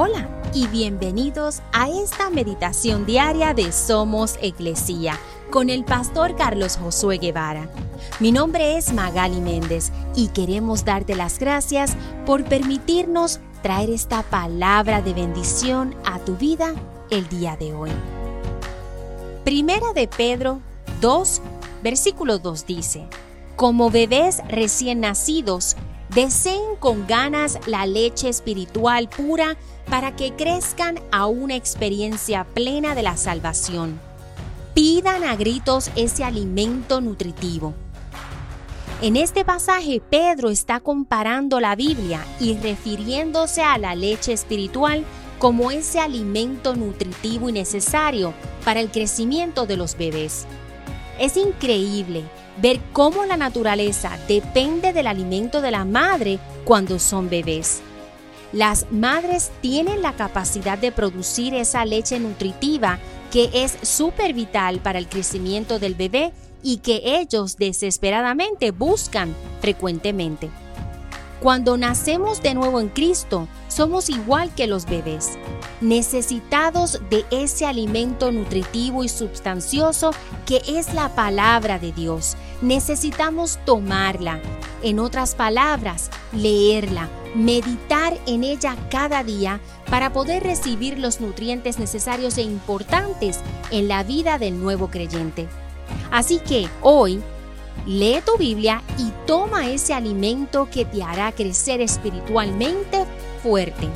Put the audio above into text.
Hola y bienvenidos a esta meditación diaria de Somos Iglesia con el pastor Carlos Josué Guevara. Mi nombre es Magali Méndez y queremos darte las gracias por permitirnos traer esta palabra de bendición a tu vida el día de hoy. Primera de Pedro 2, versículo 2 dice, Como bebés recién nacidos, deseen con ganas la leche espiritual pura para que crezcan a una experiencia plena de la salvación. Pidan a gritos ese alimento nutritivo. En este pasaje Pedro está comparando la Biblia y refiriéndose a la leche espiritual como ese alimento nutritivo y necesario para el crecimiento de los bebés. Es increíble ver cómo la naturaleza depende del alimento de la madre cuando son bebés. Las madres tienen la capacidad de producir esa leche nutritiva que es súper vital para el crecimiento del bebé y que ellos desesperadamente buscan frecuentemente. Cuando nacemos de nuevo en Cristo, somos igual que los bebés, necesitados de ese alimento nutritivo y sustancioso que es la palabra de Dios. Necesitamos tomarla, en otras palabras, leerla, meditar en ella cada día para poder recibir los nutrientes necesarios e importantes en la vida del nuevo creyente. Así que hoy Lee tu Biblia y toma ese alimento que te hará crecer espiritualmente fuerte.